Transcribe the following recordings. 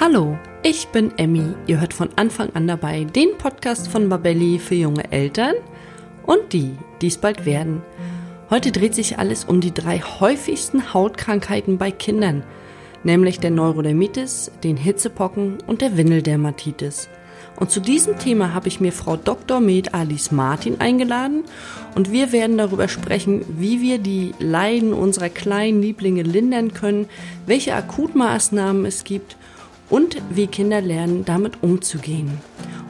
Hallo, ich bin Emmy. Ihr hört von Anfang an dabei den Podcast von Babelli für junge Eltern und die, die es bald werden. Heute dreht sich alles um die drei häufigsten Hautkrankheiten bei Kindern, nämlich der Neurodermitis, den Hitzepocken und der Windeldermatitis. Und zu diesem Thema habe ich mir Frau Dr. Med Alice Martin eingeladen und wir werden darüber sprechen, wie wir die Leiden unserer kleinen Lieblinge lindern können, welche Akutmaßnahmen es gibt und wie Kinder lernen, damit umzugehen.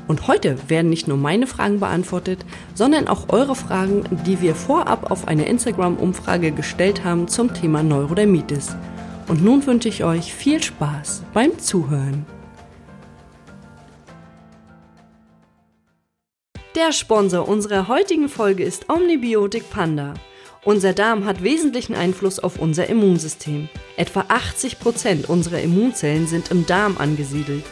Und heute werden nicht nur meine Fragen beantwortet, sondern auch eure Fragen, die wir vorab auf eine Instagram-Umfrage gestellt haben zum Thema Neurodermitis. Und nun wünsche ich euch viel Spaß beim Zuhören. Der Sponsor unserer heutigen Folge ist Omnibiotik Panda. Unser Darm hat wesentlichen Einfluss auf unser Immunsystem. Etwa 80 Prozent unserer Immunzellen sind im Darm angesiedelt.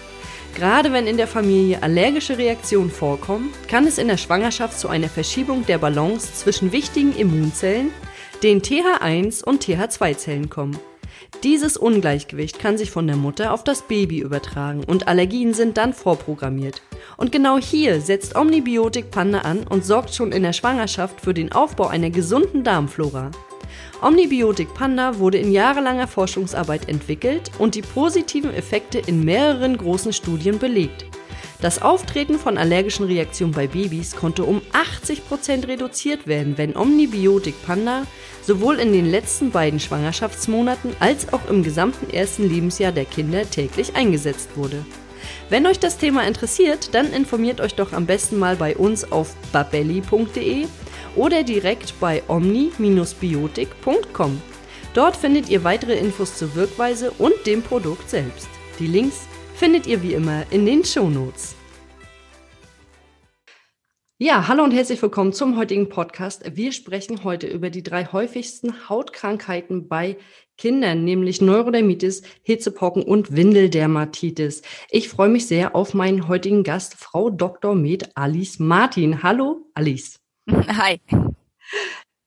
Gerade wenn in der Familie allergische Reaktionen vorkommen, kann es in der Schwangerschaft zu einer Verschiebung der Balance zwischen wichtigen Immunzellen, den TH1 und TH2-Zellen kommen. Dieses Ungleichgewicht kann sich von der Mutter auf das Baby übertragen und Allergien sind dann vorprogrammiert. Und genau hier setzt Omnibiotik Panda an und sorgt schon in der Schwangerschaft für den Aufbau einer gesunden Darmflora. Omnibiotik Panda wurde in jahrelanger Forschungsarbeit entwickelt und die positiven Effekte in mehreren großen Studien belegt. Das Auftreten von allergischen Reaktionen bei Babys konnte um 80% reduziert werden, wenn Omnibiotik Panda sowohl in den letzten beiden Schwangerschaftsmonaten als auch im gesamten ersten Lebensjahr der Kinder täglich eingesetzt wurde. Wenn euch das Thema interessiert, dann informiert euch doch am besten mal bei uns auf babelli.de oder direkt bei omni-biotik.com. Dort findet ihr weitere Infos zur Wirkweise und dem Produkt selbst. Die Links findet ihr wie immer in den Shownotes. Ja, hallo und herzlich willkommen zum heutigen Podcast. Wir sprechen heute über die drei häufigsten Hautkrankheiten bei Kindern, nämlich Neurodermitis, Hitzepocken und Windeldermatitis. Ich freue mich sehr auf meinen heutigen Gast, Frau Dr. Med Alice Martin. Hallo, Alice. Hi.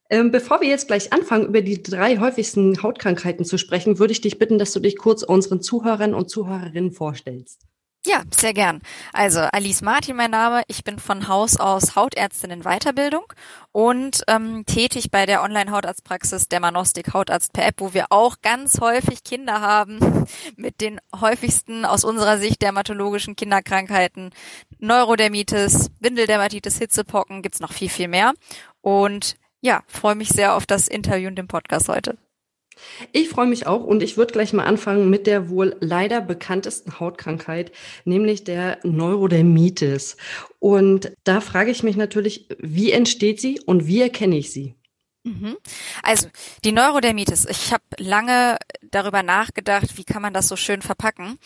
Ähm, bevor wir jetzt gleich anfangen, über die drei häufigsten Hautkrankheiten zu sprechen, würde ich dich bitten, dass du dich kurz unseren Zuhörern und Zuhörerinnen vorstellst. Ja, sehr gern. Also Alice Martin mein Name. Ich bin von Haus aus Hautärztin in Weiterbildung und ähm, tätig bei der Online-Hautarztpraxis Dermanostik Hautarzt per App, wo wir auch ganz häufig Kinder haben mit den häufigsten aus unserer Sicht dermatologischen Kinderkrankheiten. Neurodermitis, Windeldermatitis, Hitzepocken, gibt's noch viel, viel mehr. Und ja, freue mich sehr auf das Interview und den Podcast heute. Ich freue mich auch und ich würde gleich mal anfangen mit der wohl leider bekanntesten Hautkrankheit, nämlich der Neurodermitis. Und da frage ich mich natürlich, wie entsteht sie und wie erkenne ich sie? Mhm. Also die Neurodermitis. Ich habe lange darüber nachgedacht, wie kann man das so schön verpacken,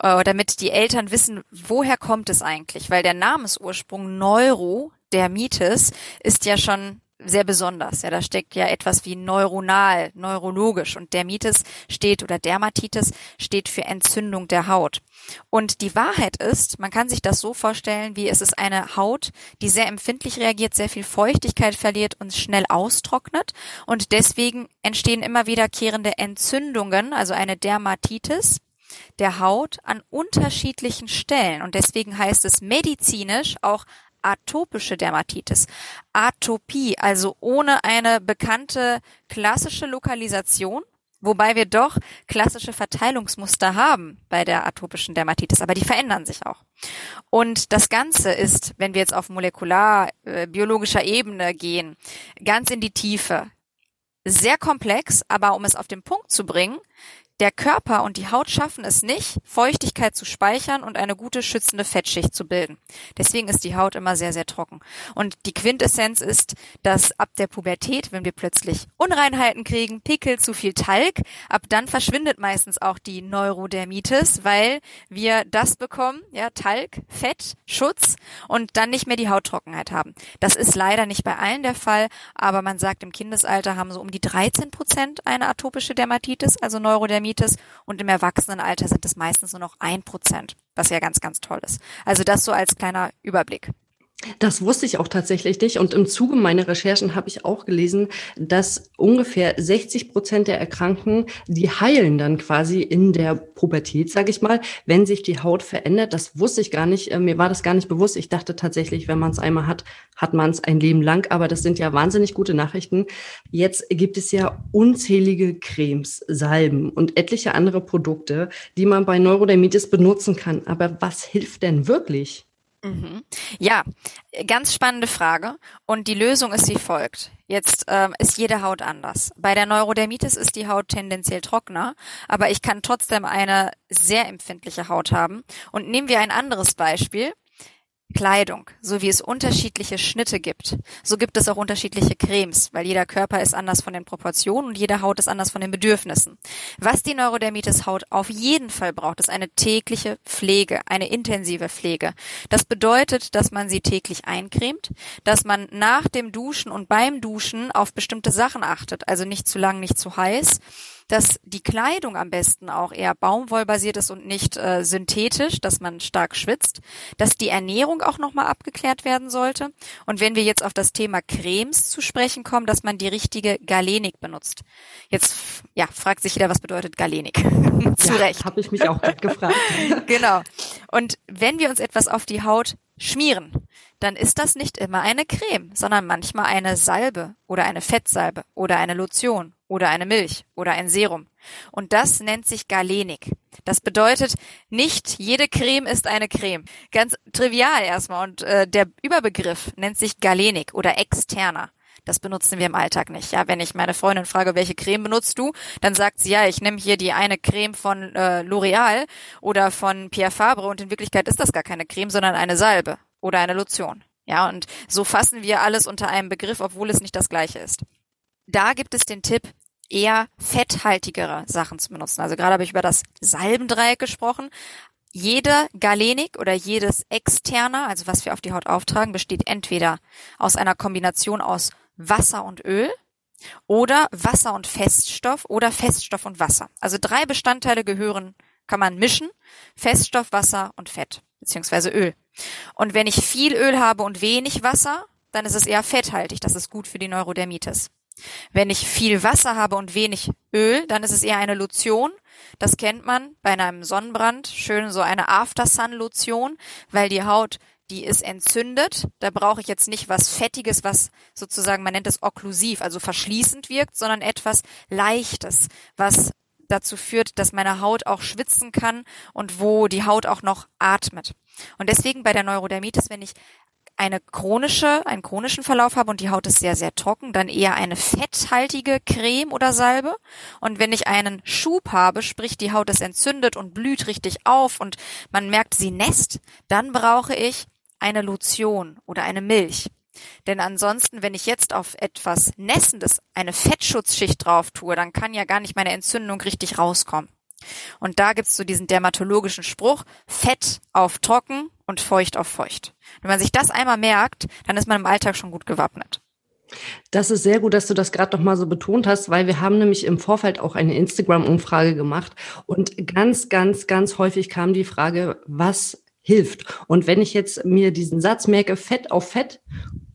äh, damit die Eltern wissen, woher kommt es eigentlich, weil der Namensursprung Neurodermitis ist ja schon sehr besonders. Ja, da steckt ja etwas wie neuronal, neurologisch und Dermitis steht oder Dermatitis steht für Entzündung der Haut. Und die Wahrheit ist, man kann sich das so vorstellen, wie es ist eine Haut, die sehr empfindlich reagiert, sehr viel Feuchtigkeit verliert und schnell austrocknet und deswegen entstehen immer wiederkehrende Entzündungen, also eine Dermatitis der Haut an unterschiedlichen Stellen. Und deswegen heißt es medizinisch auch atopische Dermatitis. Atopie, also ohne eine bekannte klassische Lokalisation, wobei wir doch klassische Verteilungsmuster haben bei der atopischen Dermatitis, aber die verändern sich auch. Und das Ganze ist, wenn wir jetzt auf molekular äh, biologischer Ebene gehen, ganz in die Tiefe, sehr komplex, aber um es auf den Punkt zu bringen, der Körper und die Haut schaffen es nicht, Feuchtigkeit zu speichern und eine gute schützende Fettschicht zu bilden. Deswegen ist die Haut immer sehr, sehr trocken. Und die Quintessenz ist, dass ab der Pubertät, wenn wir plötzlich Unreinheiten kriegen, Pickel, zu viel Talg, ab dann verschwindet meistens auch die Neurodermitis, weil wir das bekommen, ja, Talg, Fett, Schutz und dann nicht mehr die Hauttrockenheit haben. Das ist leider nicht bei allen der Fall, aber man sagt, im Kindesalter haben so um die 13 Prozent eine atopische Dermatitis, also Neurodermitis Mietes und im Erwachsenenalter sind es meistens nur noch ein Prozent, was ja ganz, ganz toll ist. Also das so als kleiner Überblick. Das wusste ich auch tatsächlich nicht. Und im Zuge meiner Recherchen habe ich auch gelesen, dass ungefähr 60 Prozent der Erkrankten, die heilen dann quasi in der Pubertät, sage ich mal, wenn sich die Haut verändert. Das wusste ich gar nicht. Äh, mir war das gar nicht bewusst. Ich dachte tatsächlich, wenn man es einmal hat, hat man es ein Leben lang. Aber das sind ja wahnsinnig gute Nachrichten. Jetzt gibt es ja unzählige Cremes, Salben und etliche andere Produkte, die man bei Neurodermitis benutzen kann. Aber was hilft denn wirklich? Mhm. Ja, ganz spannende Frage. Und die Lösung ist wie folgt. Jetzt ähm, ist jede Haut anders. Bei der Neurodermitis ist die Haut tendenziell trockener, aber ich kann trotzdem eine sehr empfindliche Haut haben. Und nehmen wir ein anderes Beispiel. Kleidung, so wie es unterschiedliche Schnitte gibt, so gibt es auch unterschiedliche Cremes, weil jeder Körper ist anders von den Proportionen und jede Haut ist anders von den Bedürfnissen. Was die Neurodermitis Haut auf jeden Fall braucht, ist eine tägliche Pflege, eine intensive Pflege. Das bedeutet, dass man sie täglich eincremt, dass man nach dem Duschen und beim Duschen auf bestimmte Sachen achtet, also nicht zu lang, nicht zu heiß dass die Kleidung am besten auch eher baumwollbasiert ist und nicht äh, synthetisch, dass man stark schwitzt, dass die Ernährung auch nochmal abgeklärt werden sollte. Und wenn wir jetzt auf das Thema Cremes zu sprechen kommen, dass man die richtige Galenik benutzt. Jetzt ja, fragt sich jeder, was bedeutet Galenik? zu ja, Recht. Habe ich mich auch gefragt. genau. Und wenn wir uns etwas auf die Haut schmieren, dann ist das nicht immer eine Creme, sondern manchmal eine Salbe oder eine Fettsalbe oder eine Lotion oder eine Milch oder ein Serum. Und das nennt sich Galenik. Das bedeutet, nicht jede Creme ist eine Creme. Ganz trivial erstmal. Und äh, der Überbegriff nennt sich Galenik oder externer. Das benutzen wir im Alltag nicht. Ja, wenn ich meine Freundin frage, welche Creme benutzt du, dann sagt sie, ja, ich nehme hier die eine Creme von äh, L'Oreal oder von Pierre Fabre und in Wirklichkeit ist das gar keine Creme, sondern eine Salbe oder eine Lotion. Ja, und so fassen wir alles unter einem Begriff, obwohl es nicht das gleiche ist. Da gibt es den Tipp, eher fetthaltigere Sachen zu benutzen. Also gerade habe ich über das Salbendreieck gesprochen. Jede Galenik oder jedes externer, also was wir auf die Haut auftragen, besteht entweder aus einer Kombination aus Wasser und Öl oder Wasser und Feststoff oder Feststoff und Wasser. Also drei Bestandteile gehören, kann man mischen, Feststoff, Wasser und Fett beziehungsweise Öl. Und wenn ich viel Öl habe und wenig Wasser, dann ist es eher fetthaltig. Das ist gut für die Neurodermitis. Wenn ich viel Wasser habe und wenig Öl, dann ist es eher eine Lotion. Das kennt man bei einem Sonnenbrand. Schön so eine After-Sun-Lotion, weil die Haut, die ist entzündet. Da brauche ich jetzt nicht was Fettiges, was sozusagen, man nennt es okklusiv, also verschließend wirkt, sondern etwas Leichtes, was dazu führt, dass meine Haut auch schwitzen kann und wo die Haut auch noch atmet. Und deswegen bei der Neurodermitis, wenn ich eine chronische, einen chronischen Verlauf habe und die Haut ist sehr, sehr trocken, dann eher eine fetthaltige Creme oder Salbe. Und wenn ich einen Schub habe, sprich die Haut ist entzündet und blüht richtig auf und man merkt, sie nässt, dann brauche ich eine Lotion oder eine Milch. Denn ansonsten, wenn ich jetzt auf etwas Nässendes eine Fettschutzschicht drauf tue, dann kann ja gar nicht meine Entzündung richtig rauskommen. Und da gibt's so diesen dermatologischen Spruch, Fett auf trocken und feucht auf feucht. Wenn man sich das einmal merkt, dann ist man im Alltag schon gut gewappnet. Das ist sehr gut, dass du das gerade noch mal so betont hast, weil wir haben nämlich im Vorfeld auch eine Instagram-Umfrage gemacht und ganz, ganz, ganz häufig kam die Frage, was hilft? Und wenn ich jetzt mir diesen Satz merke, Fett auf Fett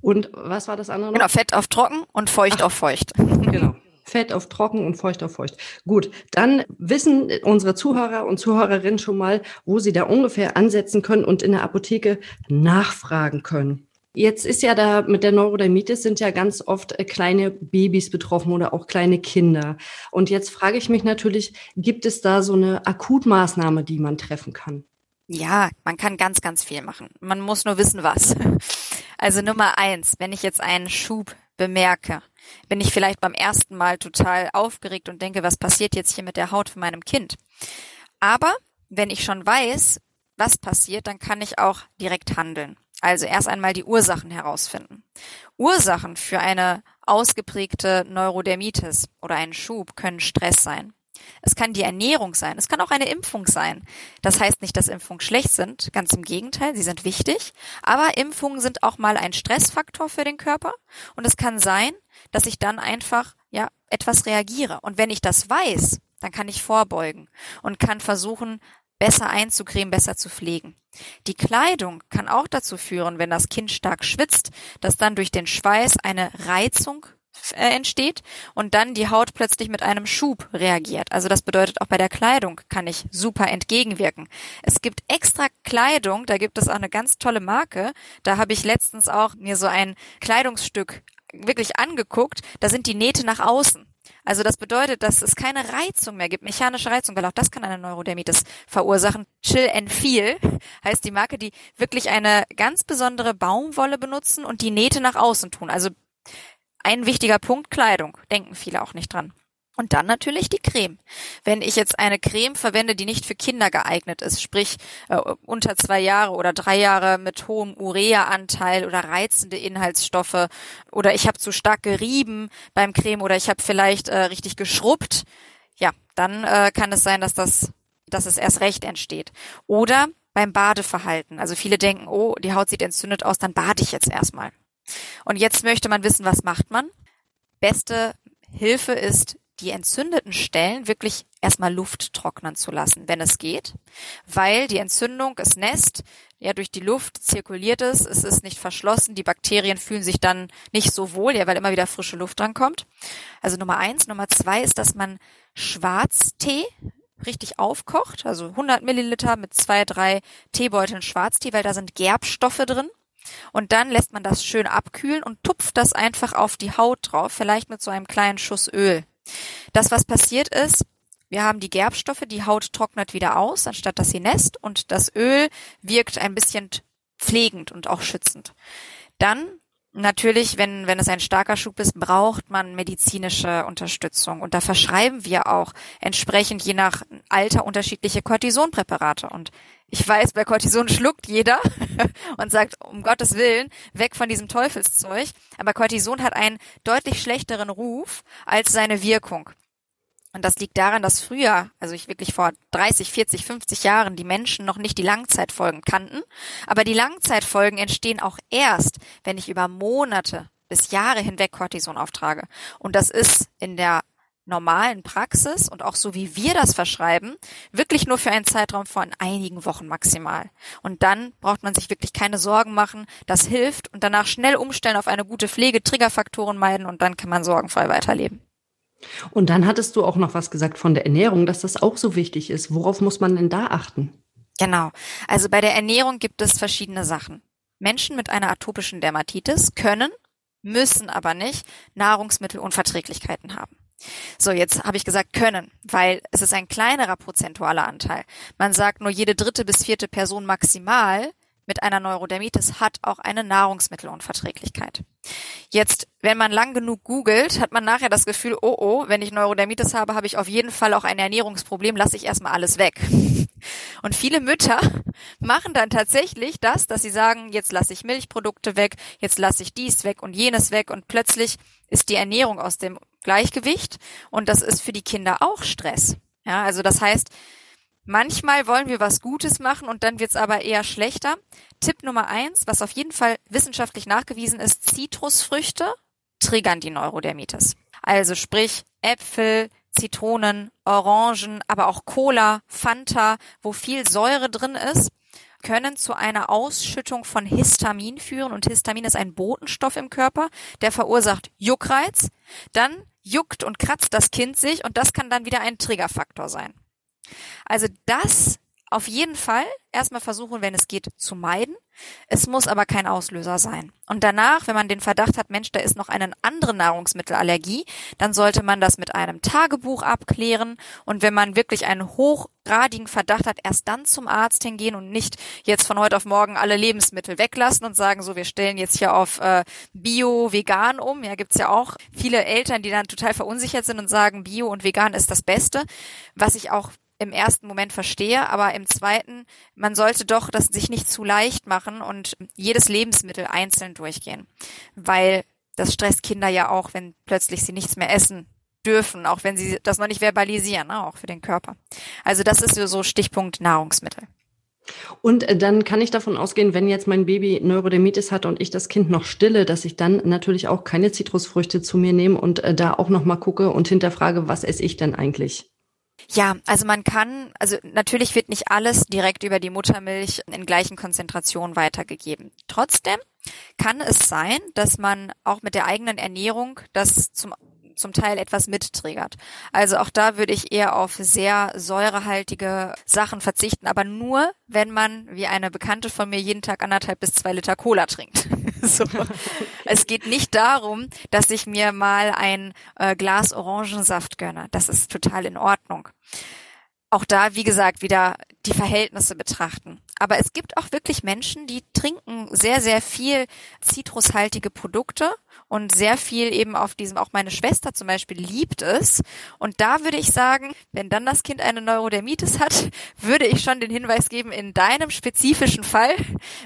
und was war das andere? Noch? Genau, Fett auf trocken und feucht Ach, auf feucht. Genau. Fett auf trocken und feucht auf feucht. Gut, dann wissen unsere Zuhörer und Zuhörerinnen schon mal, wo sie da ungefähr ansetzen können und in der Apotheke nachfragen können. Jetzt ist ja da mit der Neurodermitis sind ja ganz oft äh, kleine Babys betroffen oder auch kleine Kinder. Und jetzt frage ich mich natürlich, gibt es da so eine Akutmaßnahme, die man treffen kann? Ja, man kann ganz, ganz viel machen. Man muss nur wissen, was. Also Nummer eins, wenn ich jetzt einen Schub bemerke, bin ich vielleicht beim ersten Mal total aufgeregt und denke, was passiert jetzt hier mit der Haut von meinem Kind? Aber wenn ich schon weiß, was passiert, dann kann ich auch direkt handeln. Also erst einmal die Ursachen herausfinden. Ursachen für eine ausgeprägte Neurodermitis oder einen Schub können Stress sein. Es kann die Ernährung sein. Es kann auch eine Impfung sein. Das heißt nicht, dass Impfungen schlecht sind. Ganz im Gegenteil, sie sind wichtig. Aber Impfungen sind auch mal ein Stressfaktor für den Körper. Und es kann sein, dass ich dann einfach, ja, etwas reagiere. Und wenn ich das weiß, dann kann ich vorbeugen und kann versuchen, besser einzucremen, besser zu pflegen. Die Kleidung kann auch dazu führen, wenn das Kind stark schwitzt, dass dann durch den Schweiß eine Reizung entsteht und dann die Haut plötzlich mit einem Schub reagiert. Also das bedeutet auch bei der Kleidung kann ich super entgegenwirken. Es gibt extra Kleidung, da gibt es auch eine ganz tolle Marke. Da habe ich letztens auch mir so ein Kleidungsstück wirklich angeguckt. Da sind die Nähte nach außen. Also das bedeutet, dass es keine Reizung mehr gibt, mechanische Reizung, weil auch das kann eine Neurodermitis verursachen. Chill and Feel heißt die Marke, die wirklich eine ganz besondere Baumwolle benutzen und die Nähte nach außen tun. Also ein wichtiger Punkt Kleidung, denken viele auch nicht dran. Und dann natürlich die Creme. Wenn ich jetzt eine Creme verwende, die nicht für Kinder geeignet ist, sprich äh, unter zwei Jahre oder drei Jahre mit hohem Urea-Anteil oder reizende Inhaltsstoffe oder ich habe zu stark gerieben beim Creme oder ich habe vielleicht äh, richtig geschrubbt, ja, dann äh, kann es sein, dass das, dass es erst recht entsteht. Oder beim Badeverhalten. Also viele denken, oh, die Haut sieht entzündet aus, dann bade ich jetzt erstmal. Und jetzt möchte man wissen, was macht man? Beste Hilfe ist, die entzündeten Stellen wirklich erstmal Luft trocknen zu lassen, wenn es geht, weil die Entzündung, es Nest, ja durch die Luft zirkuliert es, es ist nicht verschlossen, die Bakterien fühlen sich dann nicht so wohl, ja, weil immer wieder frische Luft drankommt. Also Nummer eins. Nummer zwei ist, dass man Schwarztee richtig aufkocht, also 100 Milliliter mit zwei, drei Teebeuteln Schwarztee, weil da sind Gerbstoffe drin. Und dann lässt man das schön abkühlen und tupft das einfach auf die Haut drauf, vielleicht mit so einem kleinen Schuss Öl. Das, was passiert ist, wir haben die Gerbstoffe, die Haut trocknet wieder aus, anstatt dass sie nässt und das Öl wirkt ein bisschen pflegend und auch schützend. Dann Natürlich, wenn, wenn es ein starker Schub ist, braucht man medizinische Unterstützung. Und da verschreiben wir auch entsprechend je nach Alter unterschiedliche Cortisonpräparate. Und ich weiß, bei Cortison schluckt jeder und sagt, um Gottes Willen, weg von diesem Teufelszeug. Aber Cortison hat einen deutlich schlechteren Ruf als seine Wirkung. Und das liegt daran, dass früher, also ich wirklich vor 30, 40, 50 Jahren, die Menschen noch nicht die Langzeitfolgen kannten. Aber die Langzeitfolgen entstehen auch erst, wenn ich über Monate bis Jahre hinweg Cortison auftrage. Und das ist in der normalen Praxis und auch so wie wir das verschreiben, wirklich nur für einen Zeitraum von einigen Wochen maximal. Und dann braucht man sich wirklich keine Sorgen machen. Das hilft und danach schnell umstellen auf eine gute Pflege, Triggerfaktoren meiden und dann kann man sorgenfrei weiterleben. Und dann hattest du auch noch was gesagt von der Ernährung, dass das auch so wichtig ist. Worauf muss man denn da achten? Genau. Also bei der Ernährung gibt es verschiedene Sachen. Menschen mit einer atopischen Dermatitis können, müssen aber nicht Nahrungsmittelunverträglichkeiten haben. So, jetzt habe ich gesagt können, weil es ist ein kleinerer prozentualer Anteil. Man sagt nur jede dritte bis vierte Person maximal mit einer Neurodermitis hat auch eine Nahrungsmittelunverträglichkeit. Jetzt, wenn man lang genug googelt, hat man nachher das Gefühl, oh oh, wenn ich Neurodermitis habe, habe ich auf jeden Fall auch ein Ernährungsproblem, lasse ich erstmal alles weg. Und viele Mütter machen dann tatsächlich das, dass sie sagen, jetzt lasse ich Milchprodukte weg, jetzt lasse ich dies weg und jenes weg und plötzlich ist die Ernährung aus dem Gleichgewicht und das ist für die Kinder auch Stress. Ja, also das heißt, Manchmal wollen wir was Gutes machen und dann wird's aber eher schlechter. Tipp Nummer eins, was auf jeden Fall wissenschaftlich nachgewiesen ist, Zitrusfrüchte triggern die Neurodermitis. Also sprich Äpfel, Zitronen, Orangen, aber auch Cola, Fanta, wo viel Säure drin ist, können zu einer Ausschüttung von Histamin führen und Histamin ist ein Botenstoff im Körper, der verursacht Juckreiz. Dann juckt und kratzt das Kind sich und das kann dann wieder ein Triggerfaktor sein. Also das auf jeden Fall erstmal versuchen, wenn es geht, zu meiden. Es muss aber kein Auslöser sein. Und danach, wenn man den Verdacht hat, Mensch, da ist noch eine andere Nahrungsmittelallergie, dann sollte man das mit einem Tagebuch abklären. Und wenn man wirklich einen hochgradigen Verdacht hat, erst dann zum Arzt hingehen und nicht jetzt von heute auf morgen alle Lebensmittel weglassen und sagen, so, wir stellen jetzt hier auf äh, Bio, Vegan um. Ja, gibt's ja auch viele Eltern, die dann total verunsichert sind und sagen, Bio und Vegan ist das Beste. Was ich auch im ersten Moment verstehe, aber im zweiten, man sollte doch das sich nicht zu leicht machen und jedes Lebensmittel einzeln durchgehen, weil das stresst Kinder ja auch, wenn plötzlich sie nichts mehr essen dürfen, auch wenn sie das noch nicht verbalisieren, ne, auch für den Körper. Also das ist so Stichpunkt Nahrungsmittel. Und äh, dann kann ich davon ausgehen, wenn jetzt mein Baby Neurodermitis hat und ich das Kind noch stille, dass ich dann natürlich auch keine Zitrusfrüchte zu mir nehme und äh, da auch noch mal gucke und hinterfrage, was esse ich denn eigentlich? Ja, also man kann, also natürlich wird nicht alles direkt über die Muttermilch in gleichen Konzentrationen weitergegeben. Trotzdem kann es sein, dass man auch mit der eigenen Ernährung das zum zum Teil etwas mittriggert. Also auch da würde ich eher auf sehr säurehaltige Sachen verzichten, aber nur, wenn man, wie eine Bekannte von mir, jeden Tag anderthalb bis zwei Liter Cola trinkt. so. Es geht nicht darum, dass ich mir mal ein äh, Glas Orangensaft gönne. Das ist total in Ordnung auch da, wie gesagt, wieder die Verhältnisse betrachten. Aber es gibt auch wirklich Menschen, die trinken sehr, sehr viel zitrushaltige Produkte und sehr viel eben auf diesem, auch meine Schwester zum Beispiel liebt es. Und da würde ich sagen, wenn dann das Kind eine Neurodermitis hat, würde ich schon den Hinweis geben, in deinem spezifischen Fall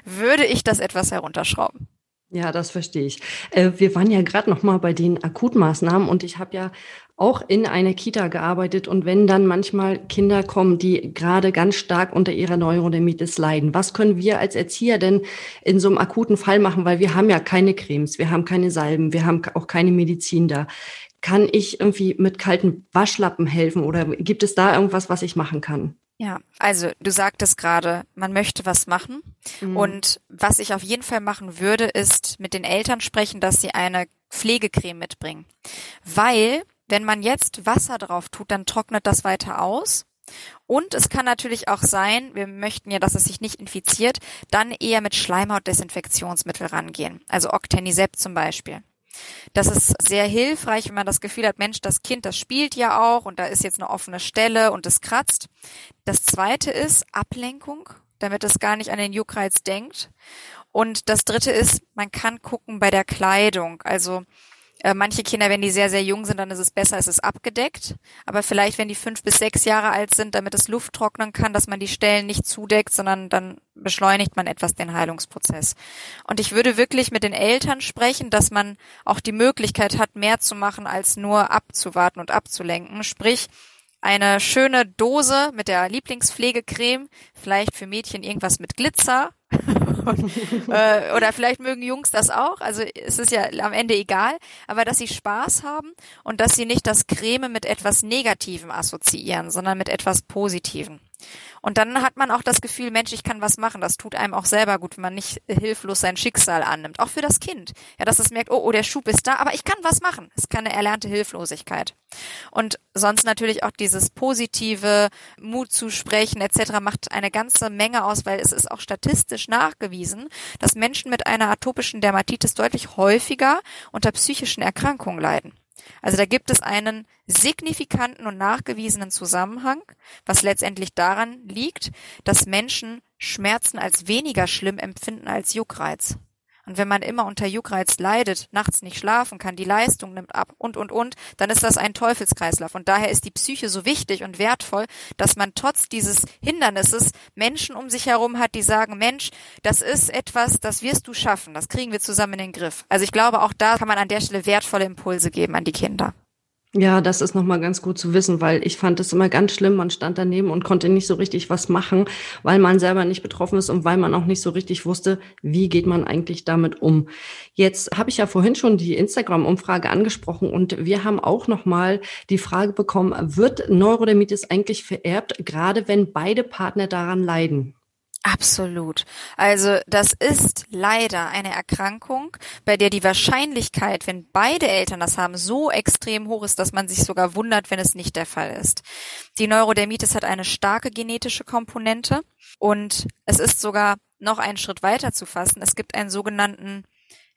würde ich das etwas herunterschrauben. Ja, das verstehe ich. Äh, wir waren ja gerade noch mal bei den Akutmaßnahmen und ich habe ja auch in einer Kita gearbeitet und wenn dann manchmal Kinder kommen, die gerade ganz stark unter ihrer Neurodermitis leiden, was können wir als Erzieher denn in so einem akuten Fall machen? Weil wir haben ja keine Cremes, wir haben keine Salben, wir haben auch keine Medizin da. Kann ich irgendwie mit kalten Waschlappen helfen oder gibt es da irgendwas, was ich machen kann? Ja, also du sagtest gerade, man möchte was machen. Mhm. Und was ich auf jeden Fall machen würde, ist mit den Eltern sprechen, dass sie eine Pflegecreme mitbringen. Weil wenn man jetzt Wasser drauf tut, dann trocknet das weiter aus. Und es kann natürlich auch sein, wir möchten ja, dass es sich nicht infiziert, dann eher mit Schleimhautdesinfektionsmittel rangehen. Also Octenisept zum Beispiel. Das ist sehr hilfreich, wenn man das Gefühl hat, Mensch, das Kind, das spielt ja auch und da ist jetzt eine offene Stelle und es kratzt. Das zweite ist Ablenkung, damit es gar nicht an den Juckreiz denkt. Und das dritte ist, man kann gucken bei der Kleidung. Also manche Kinder, wenn die sehr, sehr jung sind, dann ist es besser, es ist abgedeckt. Aber vielleicht, wenn die fünf bis sechs Jahre alt sind, damit es Luft trocknen kann, dass man die Stellen nicht zudeckt, sondern dann beschleunigt man etwas den Heilungsprozess. Und ich würde wirklich mit den Eltern sprechen, dass man auch die Möglichkeit hat, mehr zu machen, als nur abzuwarten und abzulenken. Sprich, eine schöne Dose mit der Lieblingspflegecreme, vielleicht für Mädchen irgendwas mit Glitzer äh, oder vielleicht mögen Jungs das auch. Also es ist ja am Ende egal. Aber dass sie Spaß haben und dass sie nicht das Creme mit etwas Negativem assoziieren, sondern mit etwas Positivem. Und dann hat man auch das Gefühl, Mensch, ich kann was machen. Das tut einem auch selber gut, wenn man nicht hilflos sein Schicksal annimmt. Auch für das Kind. Ja, dass es merkt, oh, oh, der Schub ist da, aber ich kann was machen. Es ist keine erlernte Hilflosigkeit. Und sonst natürlich auch dieses positive Mut zu sprechen etc. macht eine ganze Menge aus, weil es ist auch statistisch nachgewiesen, dass Menschen mit einer atopischen Dermatitis deutlich häufiger unter psychischen Erkrankungen leiden. Also da gibt es einen signifikanten und nachgewiesenen Zusammenhang, was letztendlich daran liegt, dass Menschen Schmerzen als weniger schlimm empfinden als Juckreiz. Und wenn man immer unter Juckreiz leidet, nachts nicht schlafen kann, die Leistung nimmt ab und, und, und, dann ist das ein Teufelskreislauf. Und daher ist die Psyche so wichtig und wertvoll, dass man trotz dieses Hindernisses Menschen um sich herum hat, die sagen, Mensch, das ist etwas, das wirst du schaffen, das kriegen wir zusammen in den Griff. Also ich glaube, auch da kann man an der Stelle wertvolle Impulse geben an die Kinder. Ja, das ist nochmal ganz gut zu wissen, weil ich fand es immer ganz schlimm. Man stand daneben und konnte nicht so richtig was machen, weil man selber nicht betroffen ist und weil man auch nicht so richtig wusste, wie geht man eigentlich damit um. Jetzt habe ich ja vorhin schon die Instagram-Umfrage angesprochen und wir haben auch nochmal die Frage bekommen, wird Neurodermitis eigentlich vererbt, gerade wenn beide Partner daran leiden? Absolut. Also das ist leider eine Erkrankung, bei der die Wahrscheinlichkeit, wenn beide Eltern das haben, so extrem hoch ist, dass man sich sogar wundert, wenn es nicht der Fall ist. Die Neurodermitis hat eine starke genetische Komponente und es ist sogar noch einen Schritt weiter zu fassen. Es gibt einen sogenannten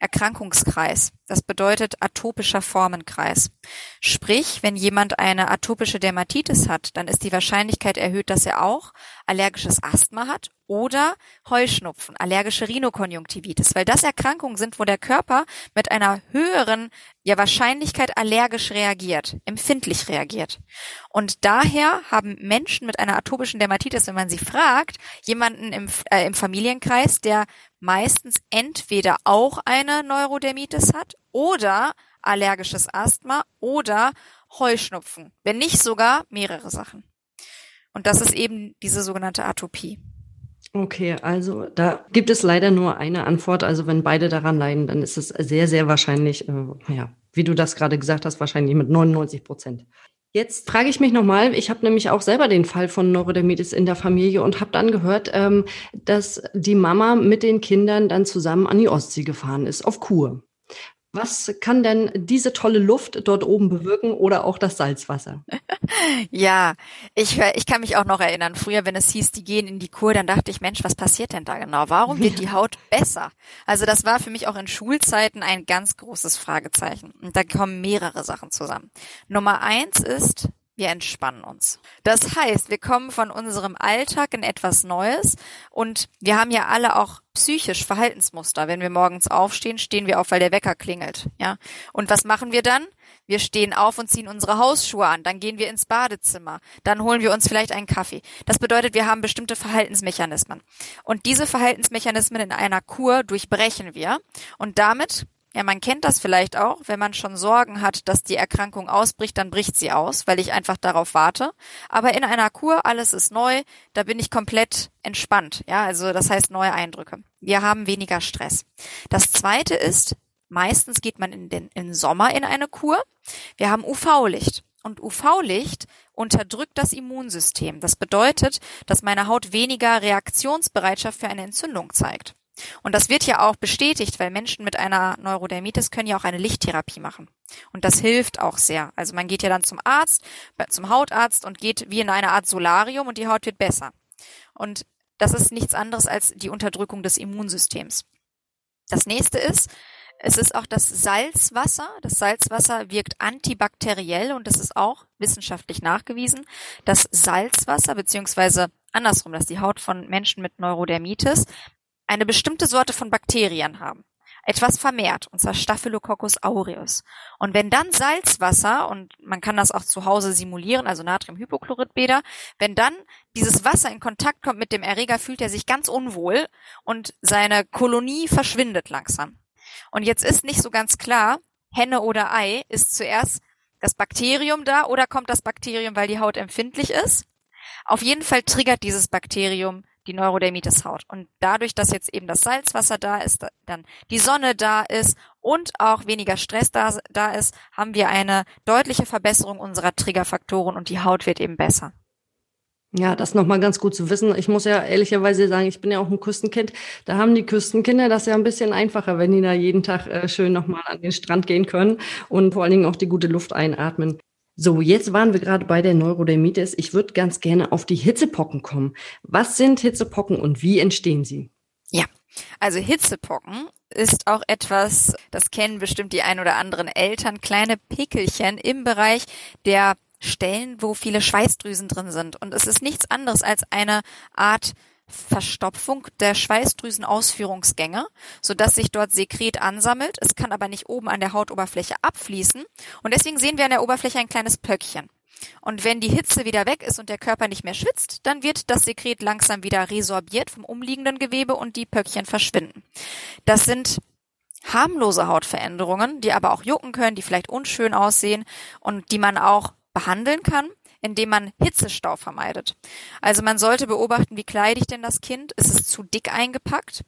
Erkrankungskreis. Das bedeutet atopischer Formenkreis. Sprich, wenn jemand eine atopische Dermatitis hat, dann ist die Wahrscheinlichkeit erhöht, dass er auch allergisches Asthma hat oder Heuschnupfen, allergische Rhinokonjunktivitis, weil das Erkrankungen sind, wo der Körper mit einer höheren ja, Wahrscheinlichkeit allergisch reagiert, empfindlich reagiert. Und daher haben Menschen mit einer atopischen Dermatitis, wenn man sie fragt, jemanden im, äh, im Familienkreis, der meistens entweder auch eine Neurodermitis hat oder allergisches Asthma oder Heuschnupfen, wenn nicht sogar mehrere Sachen. Und das ist eben diese sogenannte Atopie. Okay, also da gibt es leider nur eine Antwort. Also wenn beide daran leiden, dann ist es sehr, sehr wahrscheinlich, äh, ja, wie du das gerade gesagt hast, wahrscheinlich mit 99 Prozent. Jetzt frage ich mich nochmal, ich habe nämlich auch selber den Fall von Neurodermitis in der Familie und habe dann gehört, ähm, dass die Mama mit den Kindern dann zusammen an die Ostsee gefahren ist, auf Kur. Was kann denn diese tolle Luft dort oben bewirken oder auch das Salzwasser? Ja, ich, ich kann mich auch noch erinnern. Früher, wenn es hieß, die gehen in die Kur, dann dachte ich, Mensch, was passiert denn da genau? Warum wird die Haut besser? Also das war für mich auch in Schulzeiten ein ganz großes Fragezeichen. Und da kommen mehrere Sachen zusammen. Nummer eins ist, wir entspannen uns. Das heißt, wir kommen von unserem Alltag in etwas Neues und wir haben ja alle auch psychisch Verhaltensmuster. Wenn wir morgens aufstehen, stehen wir auf, weil der Wecker klingelt, ja. Und was machen wir dann? Wir stehen auf und ziehen unsere Hausschuhe an, dann gehen wir ins Badezimmer, dann holen wir uns vielleicht einen Kaffee. Das bedeutet, wir haben bestimmte Verhaltensmechanismen. Und diese Verhaltensmechanismen in einer Kur durchbrechen wir und damit ja, man kennt das vielleicht auch, wenn man schon Sorgen hat, dass die Erkrankung ausbricht, dann bricht sie aus, weil ich einfach darauf warte. Aber in einer Kur, alles ist neu, da bin ich komplett entspannt. Ja, also das heißt neue Eindrücke. Wir haben weniger Stress. Das zweite ist, meistens geht man in den, im Sommer in eine Kur. Wir haben UV-Licht. Und UV-Licht unterdrückt das Immunsystem. Das bedeutet, dass meine Haut weniger Reaktionsbereitschaft für eine Entzündung zeigt. Und das wird ja auch bestätigt, weil Menschen mit einer Neurodermitis können ja auch eine Lichttherapie machen. Und das hilft auch sehr. Also man geht ja dann zum Arzt, zum Hautarzt und geht wie in eine Art Solarium und die Haut wird besser. Und das ist nichts anderes als die Unterdrückung des Immunsystems. Das nächste ist, es ist auch das Salzwasser. Das Salzwasser wirkt antibakteriell und das ist auch wissenschaftlich nachgewiesen. Das Salzwasser beziehungsweise andersrum, dass die Haut von Menschen mit Neurodermitis eine bestimmte Sorte von Bakterien haben. Etwas vermehrt, und zwar Staphylococcus aureus. Und wenn dann Salzwasser, und man kann das auch zu Hause simulieren, also Natriumhypochloritbäder, wenn dann dieses Wasser in Kontakt kommt mit dem Erreger, fühlt er sich ganz unwohl und seine Kolonie verschwindet langsam. Und jetzt ist nicht so ganz klar, Henne oder Ei, ist zuerst das Bakterium da oder kommt das Bakterium, weil die Haut empfindlich ist? Auf jeden Fall triggert dieses Bakterium die Neurodermitis-Haut. Und dadurch, dass jetzt eben das Salzwasser da ist, dann die Sonne da ist und auch weniger Stress da, da ist, haben wir eine deutliche Verbesserung unserer Triggerfaktoren und die Haut wird eben besser. Ja, das nochmal ganz gut zu wissen. Ich muss ja ehrlicherweise sagen, ich bin ja auch ein Küstenkind. Da haben die Küstenkinder das ja ein bisschen einfacher, wenn die da jeden Tag äh, schön nochmal an den Strand gehen können und vor allen Dingen auch die gute Luft einatmen. So, jetzt waren wir gerade bei der Neurodermitis. Ich würde ganz gerne auf die Hitzepocken kommen. Was sind Hitzepocken und wie entstehen sie? Ja, also Hitzepocken ist auch etwas, das kennen bestimmt die ein oder anderen Eltern, kleine Pickelchen im Bereich der Stellen, wo viele Schweißdrüsen drin sind. Und es ist nichts anderes als eine Art Verstopfung der Schweißdrüsenausführungsgänge, sodass sich dort Sekret ansammelt. Es kann aber nicht oben an der Hautoberfläche abfließen. Und deswegen sehen wir an der Oberfläche ein kleines Pöckchen. Und wenn die Hitze wieder weg ist und der Körper nicht mehr schwitzt, dann wird das Sekret langsam wieder resorbiert vom umliegenden Gewebe und die Pöckchen verschwinden. Das sind harmlose Hautveränderungen, die aber auch jucken können, die vielleicht unschön aussehen und die man auch behandeln kann indem man Hitzestau vermeidet. Also man sollte beobachten, wie kleide ich denn das Kind? Ist es zu dick eingepackt?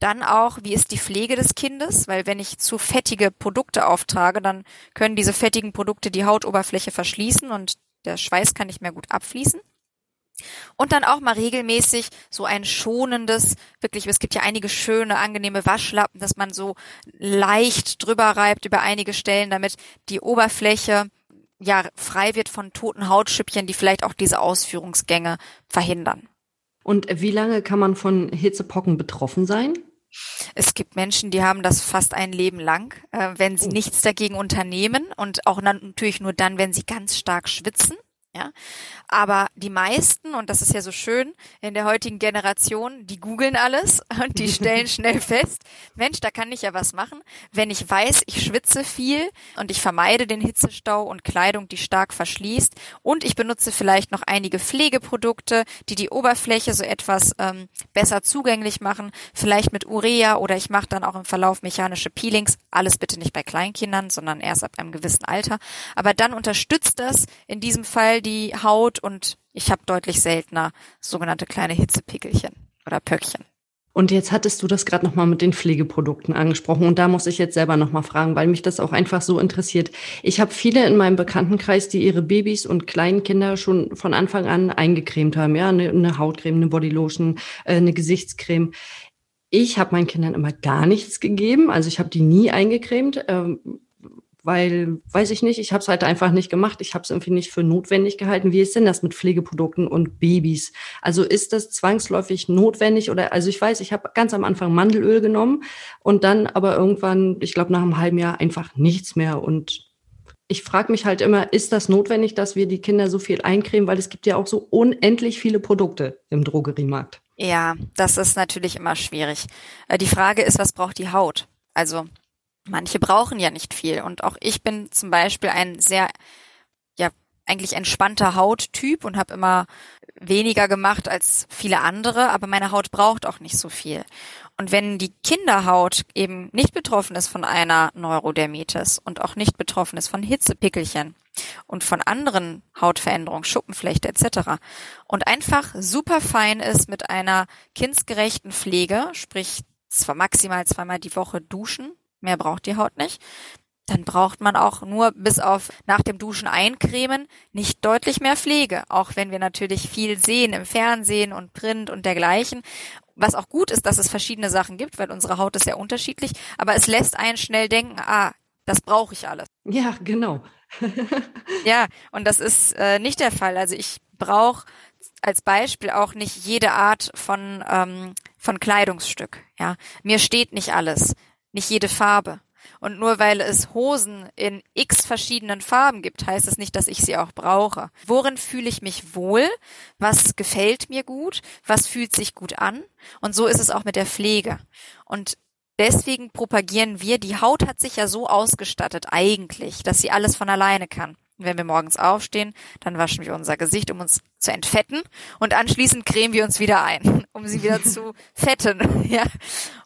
Dann auch, wie ist die Pflege des Kindes? Weil wenn ich zu fettige Produkte auftrage, dann können diese fettigen Produkte die Hautoberfläche verschließen und der Schweiß kann nicht mehr gut abfließen. Und dann auch mal regelmäßig so ein schonendes, wirklich, es gibt ja einige schöne, angenehme Waschlappen, dass man so leicht drüber reibt über einige Stellen, damit die Oberfläche ja frei wird von toten Hautschüppchen, die vielleicht auch diese Ausführungsgänge verhindern. Und wie lange kann man von Hitzepocken betroffen sein? Es gibt Menschen, die haben das fast ein Leben lang, äh, wenn sie oh. nichts dagegen unternehmen und auch natürlich nur dann, wenn sie ganz stark schwitzen. Ja, aber die meisten, und das ist ja so schön in der heutigen Generation, die googeln alles und die stellen schnell fest, Mensch, da kann ich ja was machen. Wenn ich weiß, ich schwitze viel und ich vermeide den Hitzestau und Kleidung, die stark verschließt und ich benutze vielleicht noch einige Pflegeprodukte, die die Oberfläche so etwas ähm, besser zugänglich machen, vielleicht mit Urea oder ich mache dann auch im Verlauf mechanische Peelings, alles bitte nicht bei Kleinkindern, sondern erst ab einem gewissen Alter. Aber dann unterstützt das in diesem Fall die Haut und ich habe deutlich seltener sogenannte kleine Hitzepickelchen oder Pöckchen. Und jetzt hattest du das gerade nochmal mit den Pflegeprodukten angesprochen. Und da muss ich jetzt selber nochmal fragen, weil mich das auch einfach so interessiert. Ich habe viele in meinem Bekanntenkreis, die ihre Babys und kleinen Kinder schon von Anfang an eingecremt haben. Ja, eine, eine Hautcreme, eine Bodylotion, äh, eine Gesichtscreme. Ich habe meinen Kindern immer gar nichts gegeben. Also ich habe die nie eingecremt. Ähm, weil, weiß ich nicht, ich habe es halt einfach nicht gemacht. Ich habe es irgendwie nicht für notwendig gehalten. Wie ist denn das mit Pflegeprodukten und Babys? Also ist das zwangsläufig notwendig oder, also ich weiß, ich habe ganz am Anfang Mandelöl genommen und dann aber irgendwann, ich glaube nach einem halben Jahr einfach nichts mehr und ich frage mich halt immer, ist das notwendig, dass wir die Kinder so viel eincremen, weil es gibt ja auch so unendlich viele Produkte im Drogeriemarkt. Ja, das ist natürlich immer schwierig. Äh, die Frage ist, was braucht die Haut? Also manche brauchen ja nicht viel. Und auch ich bin zum Beispiel ein sehr, ja, eigentlich entspannter Hauttyp und habe immer weniger gemacht als viele andere, aber meine Haut braucht auch nicht so viel. Und wenn die Kinderhaut eben nicht betroffen ist von einer Neurodermitis und auch nicht betroffen ist von Hitzepickelchen und von anderen Hautveränderungen, Schuppenflechte etc. und einfach super fein ist mit einer kindsgerechten Pflege, sprich zwar maximal zweimal die Woche duschen, mehr braucht die Haut nicht, dann braucht man auch nur bis auf nach dem Duschen eincremen nicht deutlich mehr Pflege, auch wenn wir natürlich viel sehen im Fernsehen und Print und dergleichen. Was auch gut ist, dass es verschiedene Sachen gibt, weil unsere Haut ist ja unterschiedlich, aber es lässt einen schnell denken, ah, das brauche ich alles. Ja, genau. ja, und das ist äh, nicht der Fall. Also ich brauche als Beispiel auch nicht jede Art von ähm, von Kleidungsstück. Ja, mir steht nicht alles nicht jede Farbe. Und nur weil es Hosen in x verschiedenen Farben gibt, heißt es nicht, dass ich sie auch brauche. Worin fühle ich mich wohl? Was gefällt mir gut? Was fühlt sich gut an? Und so ist es auch mit der Pflege. Und deswegen propagieren wir, die Haut hat sich ja so ausgestattet eigentlich, dass sie alles von alleine kann. Wenn wir morgens aufstehen, dann waschen wir unser Gesicht, um uns zu entfetten und anschließend cremen wir uns wieder ein, um sie wieder zu fetten. Ja.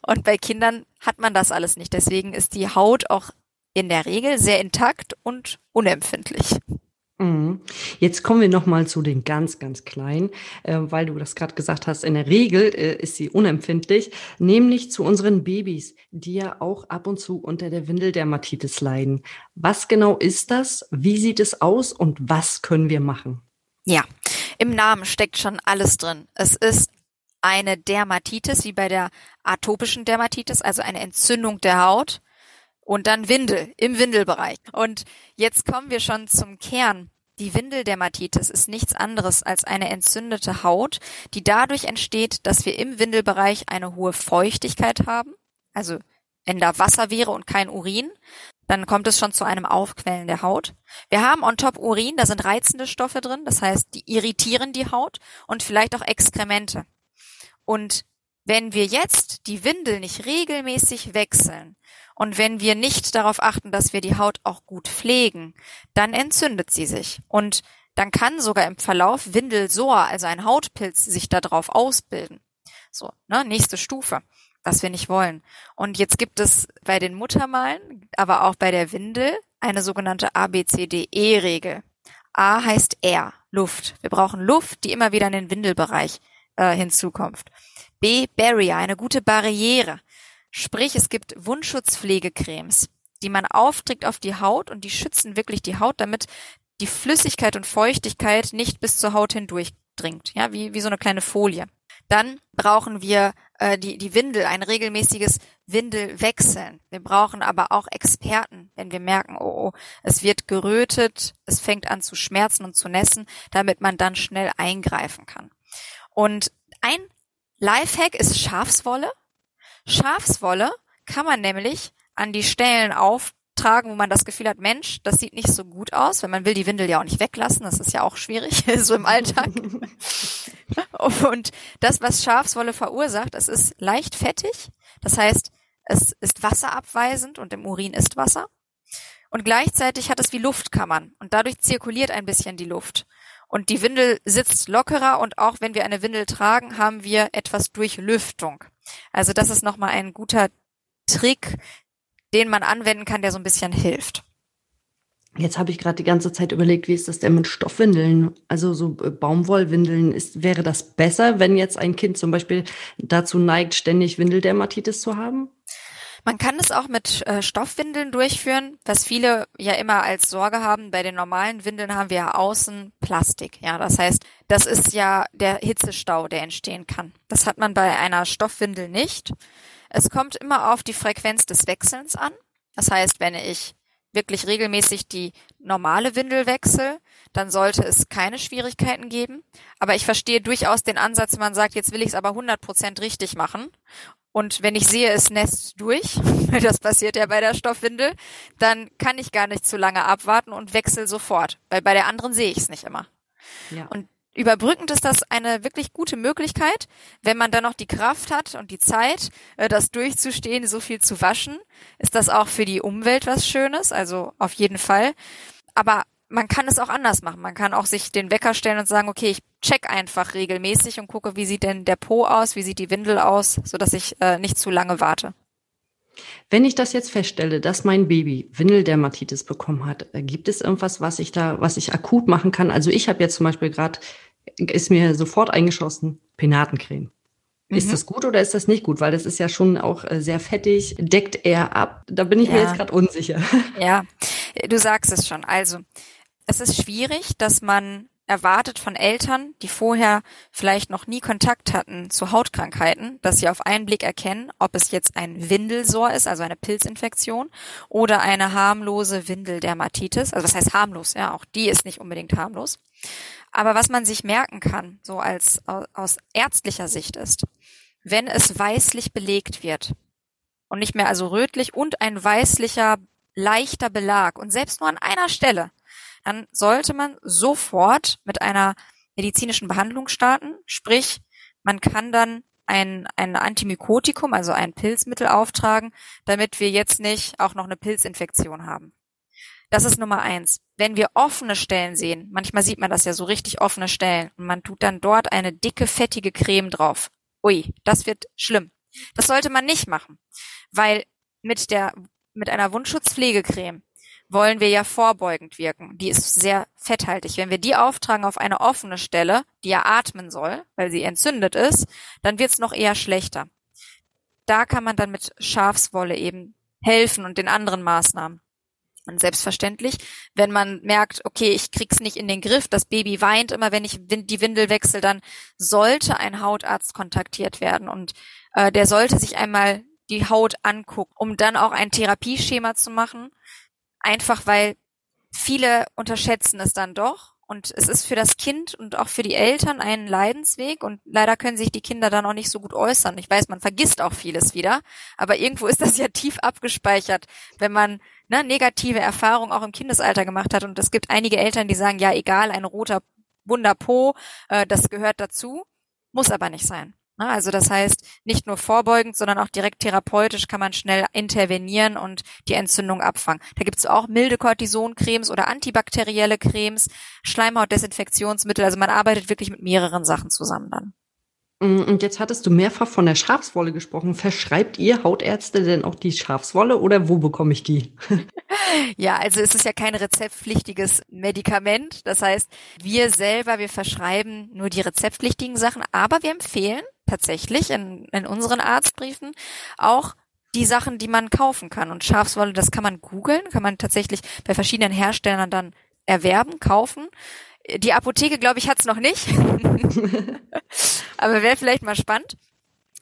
Und bei Kindern hat man das alles nicht. Deswegen ist die Haut auch in der Regel sehr intakt und unempfindlich. Mhm. Jetzt kommen wir noch mal zu den ganz, ganz Kleinen, äh, weil du das gerade gesagt hast. In der Regel äh, ist sie unempfindlich, nämlich zu unseren Babys, die ja auch ab und zu unter der Windeldermatitis leiden. Was genau ist das? Wie sieht es aus und was können wir machen? Ja, im Namen steckt schon alles drin. Es ist eine Dermatitis, wie bei der atopischen Dermatitis, also eine Entzündung der Haut und dann Windel im Windelbereich. Und jetzt kommen wir schon zum Kern. Die Windeldermatitis ist nichts anderes als eine entzündete Haut, die dadurch entsteht, dass wir im Windelbereich eine hohe Feuchtigkeit haben. Also wenn da Wasser wäre und kein Urin, dann kommt es schon zu einem Aufquellen der Haut. Wir haben on top Urin, da sind reizende Stoffe drin, das heißt, die irritieren die Haut und vielleicht auch Exkremente. Und wenn wir jetzt die Windel nicht regelmäßig wechseln und wenn wir nicht darauf achten, dass wir die Haut auch gut pflegen, dann entzündet sie sich. Und dann kann sogar im Verlauf Windelsor, also ein Hautpilz, sich darauf ausbilden. So, ne, nächste Stufe, was wir nicht wollen. Und jetzt gibt es bei den Muttermalen, aber auch bei der Windel, eine sogenannte ABCDE-Regel. A heißt R, Luft. Wir brauchen Luft, die immer wieder in den Windelbereich äh, hinzukommt. B, Barrier, eine gute Barriere. Sprich, es gibt Wundschutzpflegecremes, die man aufträgt auf die Haut und die schützen wirklich die Haut, damit die Flüssigkeit und Feuchtigkeit nicht bis zur Haut hindurchdringt, ja, wie, wie so eine kleine Folie. Dann brauchen wir äh, die, die Windel, ein regelmäßiges Windelwechseln. Wir brauchen aber auch Experten, wenn wir merken, oh, oh, es wird gerötet, es fängt an zu schmerzen und zu nässen, damit man dann schnell eingreifen kann. Und ein Lifehack ist Schafswolle. Schafswolle kann man nämlich an die Stellen auftragen, wo man das Gefühl hat, Mensch, das sieht nicht so gut aus, weil man will die Windel ja auch nicht weglassen, das ist ja auch schwierig, so im Alltag. Und das, was Schafswolle verursacht, es ist leicht fettig, das heißt, es ist wasserabweisend und im Urin ist Wasser. Und gleichzeitig hat es wie Luftkammern und dadurch zirkuliert ein bisschen die Luft. Und die Windel sitzt lockerer und auch wenn wir eine Windel tragen, haben wir etwas Durchlüftung. Also das ist nochmal ein guter Trick, den man anwenden kann, der so ein bisschen hilft. Jetzt habe ich gerade die ganze Zeit überlegt, wie ist das denn mit Stoffwindeln? Also so äh, Baumwollwindeln, ist, wäre das besser, wenn jetzt ein Kind zum Beispiel dazu neigt, ständig Windeldermatitis zu haben? Man kann es auch mit äh, Stoffwindeln durchführen, was viele ja immer als Sorge haben. Bei den normalen Windeln haben wir ja außen Plastik. Ja, das heißt, das ist ja der Hitzestau, der entstehen kann. Das hat man bei einer Stoffwindel nicht. Es kommt immer auf die Frequenz des Wechselns an. Das heißt, wenn ich wirklich regelmäßig die normale Windel wechsle, dann sollte es keine Schwierigkeiten geben. Aber ich verstehe durchaus den Ansatz, man sagt, jetzt will ich es aber 100% richtig machen. Und wenn ich sehe, es nässt durch, das passiert ja bei der Stoffwindel, dann kann ich gar nicht zu lange abwarten und wechsle sofort, weil bei der anderen sehe ich es nicht immer. Ja. Und überbrückend ist das eine wirklich gute Möglichkeit, wenn man dann noch die Kraft hat und die Zeit, äh, das durchzustehen, so viel zu waschen, ist das auch für die Umwelt was Schönes, also auf jeden Fall. Aber man kann es auch anders machen. Man kann auch sich den Wecker stellen und sagen, okay, ich check einfach regelmäßig und gucke, wie sieht denn der Po aus, wie sieht die Windel aus, so dass ich äh, nicht zu lange warte. Wenn ich das jetzt feststelle, dass mein Baby Windeldermatitis bekommen hat, äh, gibt es irgendwas, was ich da, was ich akut machen kann? Also ich habe jetzt zum Beispiel gerade, ist mir sofort eingeschossen, Penatencreme. Mhm. Ist das gut oder ist das nicht gut? Weil das ist ja schon auch äh, sehr fettig, deckt er ab. Da bin ich ja. mir jetzt gerade unsicher. Ja, du sagst es schon. Also es ist schwierig, dass man erwartet von Eltern, die vorher vielleicht noch nie Kontakt hatten zu Hautkrankheiten, dass sie auf einen Blick erkennen, ob es jetzt ein Windelsor ist, also eine Pilzinfektion, oder eine harmlose Windeldermatitis. Also was heißt harmlos? Ja, auch die ist nicht unbedingt harmlos. Aber was man sich merken kann, so als aus ärztlicher Sicht ist, wenn es weißlich belegt wird und nicht mehr also rötlich und ein weißlicher leichter Belag und selbst nur an einer Stelle, dann sollte man sofort mit einer medizinischen Behandlung starten. Sprich, man kann dann ein, ein Antimykotikum, also ein Pilzmittel auftragen, damit wir jetzt nicht auch noch eine Pilzinfektion haben. Das ist Nummer eins. Wenn wir offene Stellen sehen, manchmal sieht man das ja so richtig offene Stellen, und man tut dann dort eine dicke, fettige Creme drauf. Ui, das wird schlimm. Das sollte man nicht machen, weil mit der, mit einer Wundschutzpflegecreme wollen wir ja vorbeugend wirken. Die ist sehr fetthaltig. Wenn wir die auftragen auf eine offene Stelle, die ja atmen soll, weil sie entzündet ist, dann wird es noch eher schlechter. Da kann man dann mit Schafswolle eben helfen und den anderen Maßnahmen. Und selbstverständlich, wenn man merkt, okay, ich krieg's nicht in den Griff, das Baby weint immer, wenn ich die Windel wechsle, dann sollte ein Hautarzt kontaktiert werden und äh, der sollte sich einmal die Haut angucken, um dann auch ein Therapieschema zu machen, einfach weil viele unterschätzen es dann doch. Und es ist für das Kind und auch für die Eltern ein Leidensweg. Und leider können sich die Kinder dann auch nicht so gut äußern. Ich weiß, man vergisst auch vieles wieder, aber irgendwo ist das ja tief abgespeichert, wenn man ne, negative Erfahrungen auch im Kindesalter gemacht hat. Und es gibt einige Eltern, die sagen, ja egal, ein roter Wunderpo, äh, das gehört dazu, muss aber nicht sein. Ne? Also das heißt, nicht nur vorbeugend, sondern auch direkt therapeutisch kann man schnell intervenieren und die Entzündung abfangen. Da gibt es auch milde Cortisoncremes oder antibakterielle Cremes, Schleimhautdesinfektionsmittel. Also man arbeitet wirklich mit mehreren Sachen zusammen dann. Mm, und jetzt hattest du mehrfach von der Schafswolle gesprochen. Verschreibt ihr Hautärzte denn auch die Schafswolle oder wo bekomme ich die? ja, also es ist ja kein rezeptpflichtiges Medikament. Das heißt, wir selber, wir verschreiben nur die rezeptpflichtigen Sachen, aber wir empfehlen tatsächlich in, in unseren Arztbriefen auch die Sachen, die man kaufen kann. Und Schafswolle, das kann man googeln, kann man tatsächlich bei verschiedenen Herstellern dann erwerben, kaufen. Die Apotheke, glaube ich, hat's noch nicht. aber wäre vielleicht mal spannend.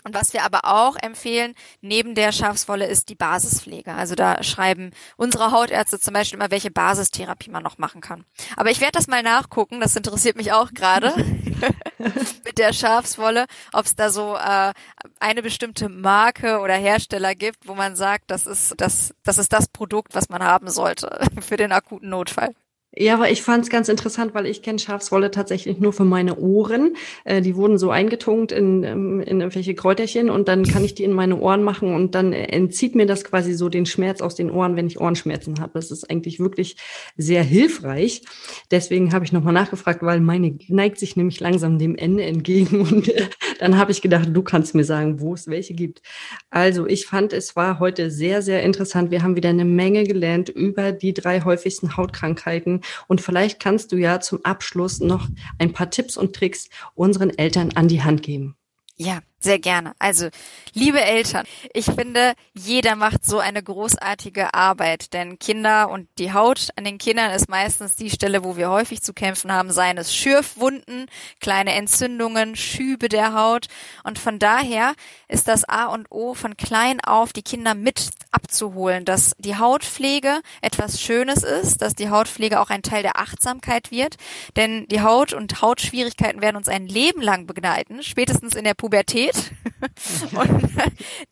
Und was wir aber auch empfehlen, neben der Schafswolle, ist die Basispflege. Also da schreiben unsere Hautärzte zum Beispiel immer, welche Basistherapie man noch machen kann. Aber ich werde das mal nachgucken, das interessiert mich auch gerade mit der Schafswolle, ob es da so äh, eine bestimmte Marke oder Hersteller gibt, wo man sagt, das ist das, das ist das Produkt, was man haben sollte für den akuten Notfall. Ja, aber ich fand es ganz interessant, weil ich kenne Schafswolle tatsächlich nur für meine Ohren. Äh, die wurden so eingetunkt in, ähm, in irgendwelche Kräuterchen und dann kann ich die in meine Ohren machen und dann entzieht mir das quasi so den Schmerz aus den Ohren, wenn ich Ohrenschmerzen habe. Das ist eigentlich wirklich sehr hilfreich. Deswegen habe ich nochmal nachgefragt, weil meine neigt sich nämlich langsam dem Ende entgegen und äh, dann habe ich gedacht, du kannst mir sagen, wo es welche gibt. Also ich fand, es war heute sehr, sehr interessant. Wir haben wieder eine Menge gelernt über die drei häufigsten Hautkrankheiten und vielleicht kannst du ja zum Abschluss noch ein paar Tipps und Tricks unseren Eltern an die Hand geben. Ja, sehr gerne. Also, liebe Eltern, ich finde, jeder macht so eine großartige Arbeit, denn Kinder und die Haut an den Kindern ist meistens die Stelle, wo wir häufig zu kämpfen haben, seien es Schürfwunden, kleine Entzündungen, Schübe der Haut. Und von daher ist das A und O von klein auf die Kinder mit abzuholen, dass die Hautpflege etwas Schönes ist, dass die Hautpflege auch ein Teil der Achtsamkeit wird, denn die Haut und Hautschwierigkeiten werden uns ein Leben lang begleiten, spätestens in der Pubertät geht. Und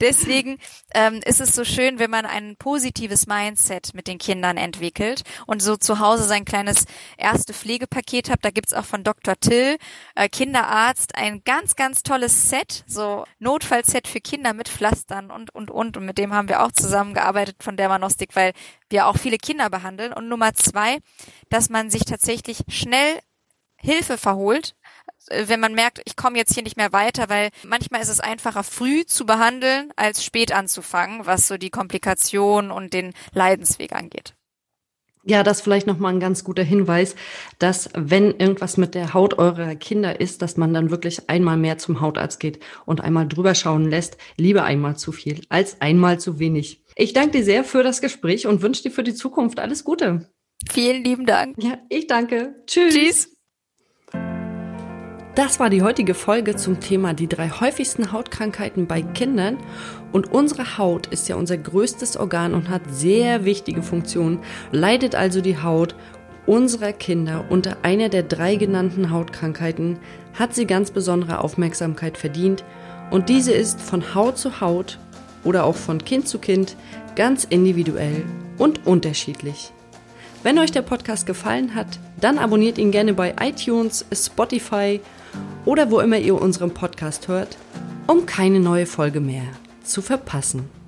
deswegen ähm, ist es so schön, wenn man ein positives Mindset mit den Kindern entwickelt und so zu Hause sein kleines erste Pflegepaket hat. Da gibt's auch von Dr. Till, äh, Kinderarzt, ein ganz, ganz tolles Set, so Notfallset für Kinder mit Pflastern und, und, und. Und mit dem haben wir auch zusammengearbeitet von Dermanostik, weil wir auch viele Kinder behandeln. Und Nummer zwei, dass man sich tatsächlich schnell Hilfe verholt, äh, wenn man merkt, ich komme jetzt hier nicht mehr weiter, weil manchmal ist es einfacher, früh zu behandeln, als spät anzufangen, was so die Komplikation und den Leidensweg angeht. Ja, das vielleicht nochmal ein ganz guter Hinweis, dass wenn irgendwas mit der Haut eurer Kinder ist, dass man dann wirklich einmal mehr zum Hautarzt geht und einmal drüber schauen lässt. Lieber einmal zu viel als einmal zu wenig. Ich danke dir sehr für das Gespräch und wünsche dir für die Zukunft alles Gute. Vielen lieben Dank. Ja, ich danke. Tschüss. Tschüss. Das war die heutige Folge zum Thema die drei häufigsten Hautkrankheiten bei Kindern. Und unsere Haut ist ja unser größtes Organ und hat sehr wichtige Funktionen. Leidet also die Haut unserer Kinder unter einer der drei genannten Hautkrankheiten, hat sie ganz besondere Aufmerksamkeit verdient. Und diese ist von Haut zu Haut oder auch von Kind zu Kind ganz individuell und unterschiedlich. Wenn euch der Podcast gefallen hat, dann abonniert ihn gerne bei iTunes, Spotify oder wo immer ihr unseren Podcast hört, um keine neue Folge mehr zu verpassen.